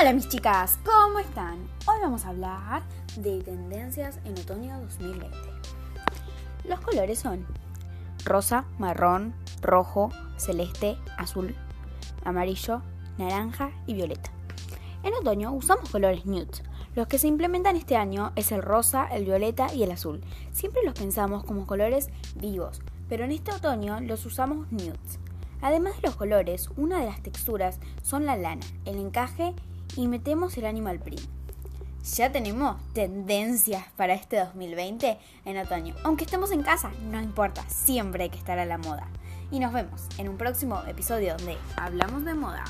Hola mis chicas, ¿cómo están? Hoy vamos a hablar de tendencias en otoño 2020. Los colores son rosa, marrón, rojo, celeste, azul, amarillo, naranja y violeta. En otoño usamos colores nude. Los que se implementan este año es el rosa, el violeta y el azul. Siempre los pensamos como colores vivos, pero en este otoño los usamos nudes. Además de los colores, una de las texturas son la lana, el encaje y metemos el animal print. Ya tenemos tendencias para este 2020 en otoño. Aunque estemos en casa, no importa, siempre hay que estar a la moda. Y nos vemos en un próximo episodio donde hablamos de moda.